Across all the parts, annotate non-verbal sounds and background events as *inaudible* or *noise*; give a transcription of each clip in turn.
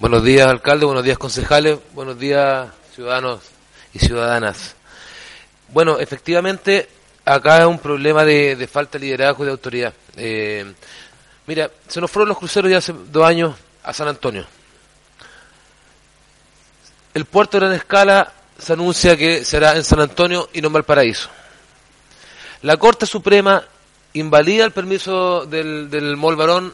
Buenos días, alcalde. Buenos días, concejales. Buenos días, ciudadanos y ciudadanas. Bueno, efectivamente, acá es un problema de, falta de liderazgo y de autoridad. Eh, mira, se nos fueron los cruceros ya hace dos años a San Antonio. El puerto de gran escala se anuncia que será en San Antonio y no en Valparaíso. La Corte Suprema invalida el permiso del, del Mol Barón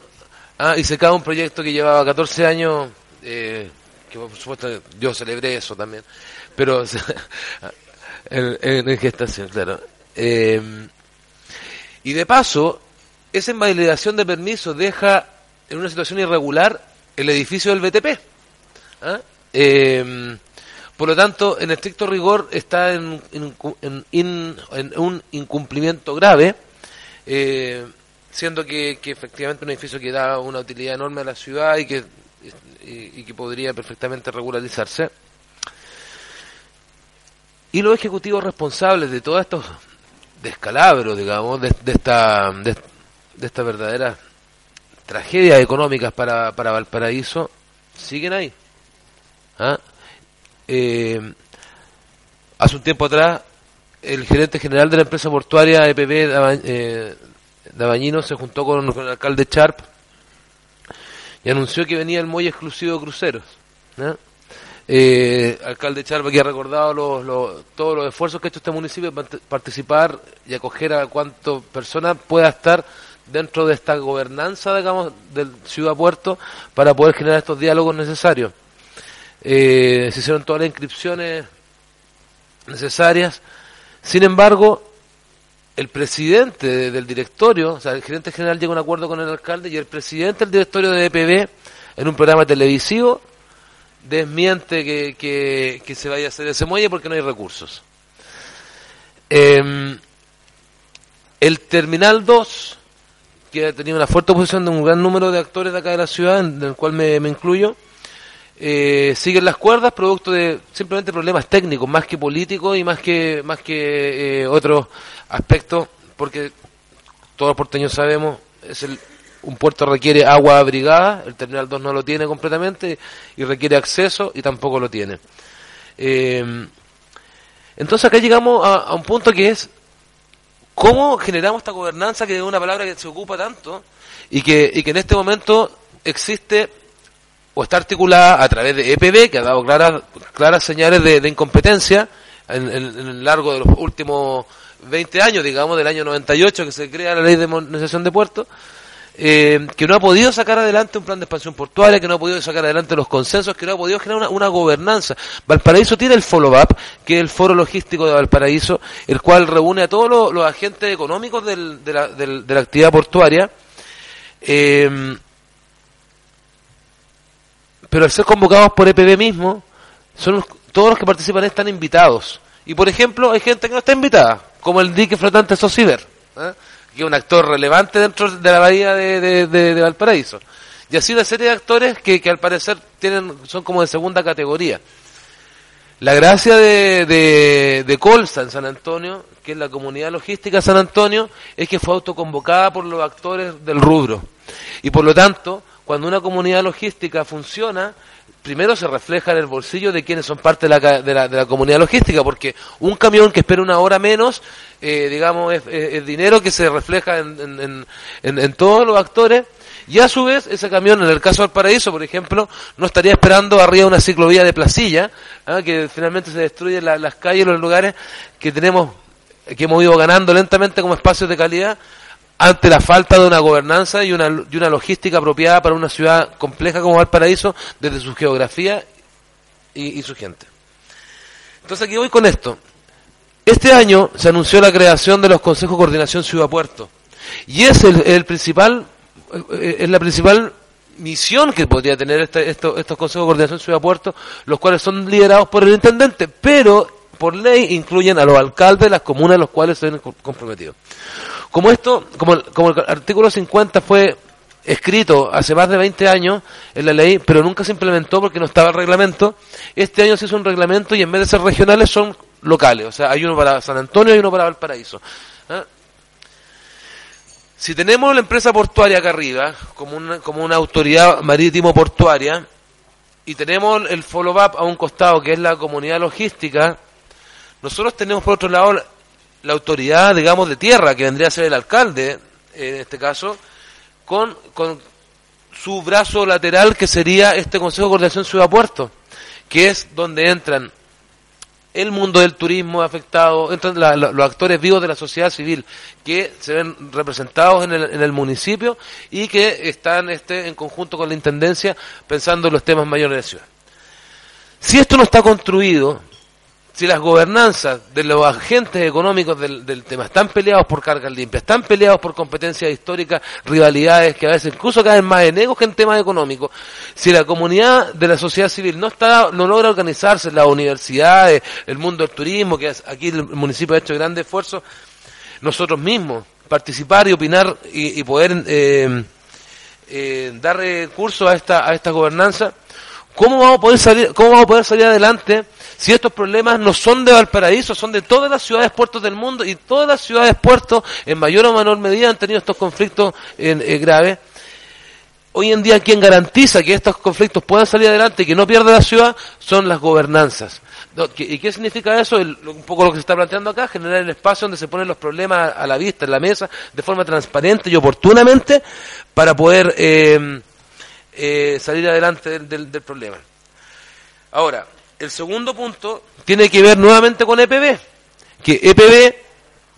ah, y se cae un proyecto que llevaba 14 años eh, que por supuesto yo celebré eso también, pero *laughs* en, gestación, claro. Eh, y de paso, esa invalidación de permiso deja en una situación irregular el edificio del BTP. ¿ah? Eh, por lo tanto, en estricto rigor está en, un incumplimiento grave, siendo que, que efectivamente un edificio que da una utilidad enorme a la ciudad y que y, que podría perfectamente regularizarse. Y los ejecutivos responsables de todos estos descalabros, digamos, de, esta, de, esta verdadera tragedia económicas para, para Valparaíso, siguen ahí. ¿Ah? Eh, hace un tiempo atrás, el gerente general de la empresa portuaria EPB eh, Dabañino se juntó con, el alcalde Charp y anunció que venía el muelle exclusivo de cruceros. Eh, alcalde Charva que ha recordado todos los esfuerzos que ha hecho este municipio para participar y acoger a cuántas personas pueda estar dentro de esta gobernanza, digamos, del ciudad puerto para poder generar estos diálogos necesarios. Eh, se hicieron todas las inscripciones necesarias. Sin embargo, el presidente del directorio, o sea, el gerente general llega a un acuerdo con el alcalde y el presidente del directorio de EPB, en un programa televisivo, desmiente que, que, se vaya a hacer ese muelle porque no hay recursos. Em, el Terminal 2, que ha tenido una fuerte oposición de un gran número de actores de acá de la ciudad, en el cual me, incluyo, eh, siguen las cuerdas producto de simplemente problemas técnicos, más que políticos y más que, más que eh, otros aspecto, porque todos los porteños sabemos, es el, un puerto requiere agua abrigada, el Terminal 2 no lo tiene completamente y requiere acceso y tampoco lo tiene. Eh, entonces acá llegamos a, un punto que es cómo generamos esta gobernanza, que es una palabra que se ocupa tanto y que, y que en este momento existe o está articulada a través de EPB, que ha dado claras, claras señales de, incompetencia en, el largo de los últimos 20 años, digamos, del año 98 que se crea la ley de modernización de puertos, eh, que no ha podido sacar adelante un plan de expansión portuaria, que no ha podido sacar adelante los consensos, que no ha podido generar una, gobernanza. Valparaíso tiene el follow-up, que es el foro logístico de Valparaíso, el cual reúne a todos los, agentes económicos de, la, de, la, actividad portuaria. Eh, pero al ser convocados por EPB mismo, son todos los que participan están invitados. Y por ejemplo, hay gente que no está invitada como el dique flotante Sosiver, ¿eh? que es un actor relevante dentro de la bahía de, Valparaíso. Y así una serie de actores que, al parecer tienen son como de segunda categoría. La gracia de, de, Colsa en San Antonio, que es la comunidad logística de San Antonio, es que fue autoconvocada por los actores del rubro. Y por lo tanto, cuando una comunidad logística funciona, primero se refleja en el bolsillo de quienes son parte de la, de la, de la comunidad logística, porque un camión que espera una hora menos, eh, digamos, es, dinero que se refleja en, en, en, todos los actores, y a su vez, ese camión, en el caso del paraíso, por ejemplo, no estaría esperando arriba una ciclovía de placilla, ¿ah? que finalmente se destruyen las calles, los lugares que tenemos, que hemos ido ganando lentamente como espacios de calidad, ante la falta de una gobernanza y una, y una logística apropiada para una ciudad compleja como Valparaíso desde su geografía y, su gente. Entonces aquí voy con esto. Este año se anunció la creación de los consejos de coordinación ciudad-puerto y es el, principal, eh, es la principal misión que podría tener este, estos consejos de coordinación ciudad-puerto, los cuales son liderados por el intendente, pero por ley incluyen a los alcaldes de las comunas a los cuales se ven comprometidos. Como esto, como, como el artículo 50 fue escrito hace más de 20 años en la ley, pero nunca se implementó porque no estaba el reglamento. Este año se hizo un reglamento y en vez de ser regionales son locales. O sea, hay uno para San Antonio y uno para Valparaíso. ¿Ah? Si tenemos la empresa portuaria acá arriba, como una, como una autoridad marítimo portuaria, y tenemos el follow-up a un costado que es la comunidad logística, nosotros tenemos por otro lado la autoridad, digamos, de tierra, que vendría a ser el alcalde, en este caso, con, con su brazo lateral que sería este Consejo de Coordinación Ciudad-Puerto, que es donde entran el mundo del turismo afectado, entran los actores vivos de la sociedad civil que se ven representados en el, en el municipio y que están este, en conjunto con la Intendencia pensando en los temas mayores de la ciudad. Si esto no está construido, si las gobernanzas de los agentes económicos del, tema están peleados por cargas limpias, están peleados por competencias históricas, rivalidades que a veces incluso caen más en egos que en temas económicos, si la comunidad de la sociedad civil no está, no logra organizarse, las universidades, el mundo del turismo, que aquí el municipio ha hecho grandes esfuerzos, nosotros mismos, participar y opinar y, poder eh, eh, dar recursos a esta, a esta gobernanza, ¿cómo vamos a poder salir, cómo vamos a poder salir adelante? si estos problemas no son de Valparaíso, son de todas las ciudades puertos del mundo y todas las ciudades puertos en mayor o menor medida han tenido estos conflictos eh, graves. Hoy en día quien garantiza que estos conflictos puedan salir adelante y que no pierda la ciudad son las gobernanzas. ¿Y qué significa eso? un poco lo que se está planteando acá, generar el espacio donde se ponen los problemas a la vista, en la mesa, de forma transparente y oportunamente para poder eh, eh, salir adelante del problema. Ahora, el segundo punto tiene que ver nuevamente con EPB, que EPB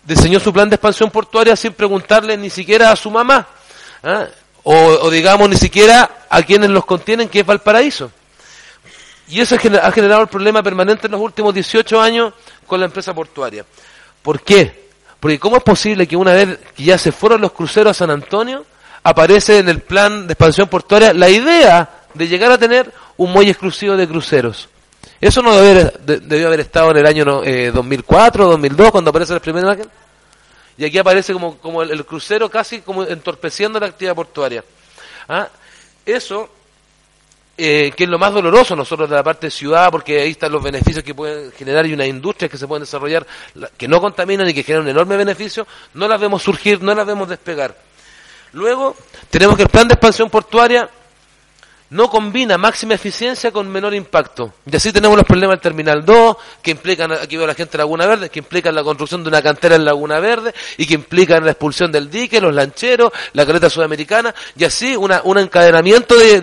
diseñó su plan de expansión portuaria sin preguntarle ni siquiera a su mamá, ¿ah? o, digamos ni siquiera a quienes los contienen, que es Valparaíso. Y eso ha generado el problema permanente en los últimos 18 años con la empresa portuaria. ¿Por qué? Porque ¿cómo es posible que una vez que ya se fueron los cruceros a San Antonio, aparece en el plan de expansión portuaria la idea de llegar a tener un muelle exclusivo de cruceros? Eso no debió haber, estado en el año eh, 2004, 2002, cuando aparece el primer imagen. Y aquí aparece como, el, crucero casi como entorpeciendo la actividad portuaria. ¿Ah? Eso, eh, que es lo más doloroso nosotros de la parte ciudad, porque ahí están los beneficios que pueden generar y unas industrias que se pueden desarrollar que no contaminan y que generan un enorme beneficio, no las vemos surgir, no las vemos despegar. Luego, tenemos que el plan de expansión portuaria no combina máxima eficiencia con menor impacto. Y así tenemos los problemas del Terminal 2, que implican, aquí veo la gente de Laguna Verde, que implican la construcción de una cantera en Laguna Verde, y que implican la expulsión del dique, los lancheros, la caleta sudamericana, y así una, un encadenamiento de,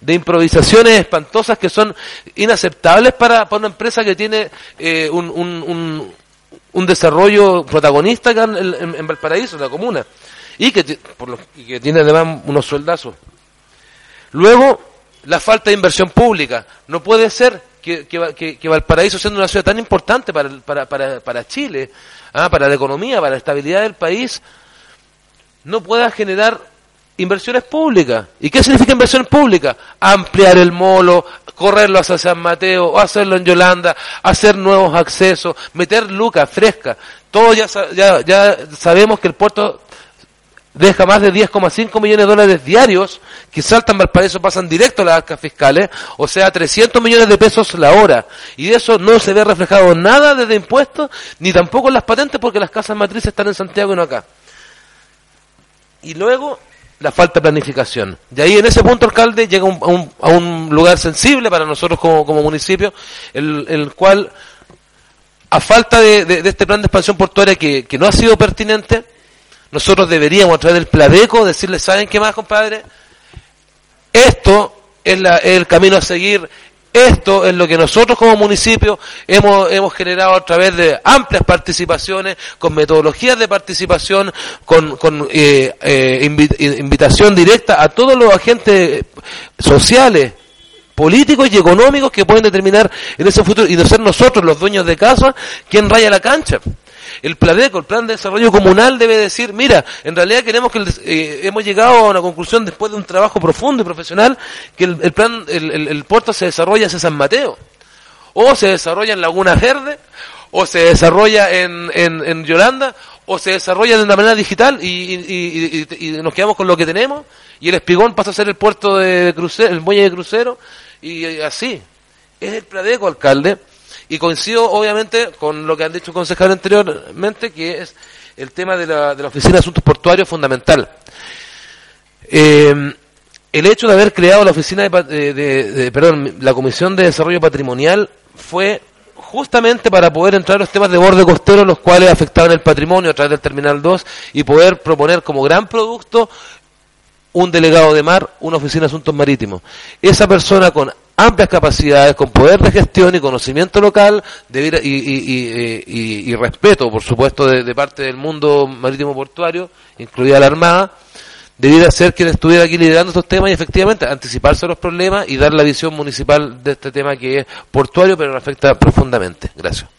de, improvisaciones espantosas que son inaceptables para, para una empresa que tiene eh, un, un, un, desarrollo protagonista acá en, en, Valparaíso, la comuna, y que, por lo, y que tiene además unos sueldazos Luego, la falta de inversión pública. No puede ser que, que, Valparaíso, siendo una ciudad tan importante para, para, para, para Chile, ¿ah? para la economía, para la estabilidad del país, no pueda generar inversiones públicas. ¿Y qué significa inversión pública? Ampliar el molo, correrlo hacia San Mateo, o hacerlo en Yolanda, hacer nuevos accesos, meter lucas frescas. Todos ya, ya, ya sabemos que el puerto deja más de 10,5 millones de dólares diarios que saltan Valparaíso, pasan directo a las arcas fiscales, o sea, 300 millones de pesos la hora. Y de eso no se ve reflejado nada desde impuestos, ni tampoco en las patentes, porque las casas matrices están en Santiago y no acá. Y luego, la falta de planificación. Y ahí en ese punto, alcalde, llega a, un, lugar sensible para nosotros como, municipio, el, cual, a falta de, este plan de expansión portuaria que no ha sido pertinente, nosotros deberíamos a través del Pladeco decirles, ¿saben qué más, compadre? Esto es, el camino a seguir, esto es lo que nosotros como municipio hemos, hemos generado a través de amplias participaciones, con metodologías de participación, con, con eh, eh, invitación directa a todos los agentes sociales, políticos y económicos que pueden determinar en ese futuro y de ser nosotros los dueños de casa quien raya la cancha. El PLADECO, el Plan de Desarrollo Comunal, debe decir, mira, en realidad queremos que eh, hemos llegado a una conclusión después de un trabajo profundo y profesional que el, plan, el, el, puerto se desarrolla en San Mateo, o se desarrolla en Laguna Verde, o se desarrolla en, en, en Yolanda, o se desarrolla de una manera digital y, y, nos quedamos con lo que tenemos, y el espigón pasa a ser el puerto de crucero, el muelle de crucero, y así. Es el Pladeco, alcalde, y coincido obviamente con lo que han dicho concejales anteriormente, que es el tema de la, de la Oficina de Asuntos Portuarios fundamental. Eh, el hecho de haber creado la oficina de, de, perdón, la Comisión de Desarrollo Patrimonial fue justamente para poder entrar a los temas de borde costero, los cuales afectaban el patrimonio a través del Terminal 2 y poder proponer como gran producto un delegado de mar, una oficina de asuntos marítimos. Esa persona con amplias capacidades, con poder de gestión y conocimiento local y, respeto, por supuesto, de, parte del mundo marítimo portuario, incluida la Armada, debiera ser quien estuviera aquí liderando estos temas y efectivamente anticiparse a los problemas y dar la visión municipal de este tema que es portuario pero nos afecta profundamente. Gracias.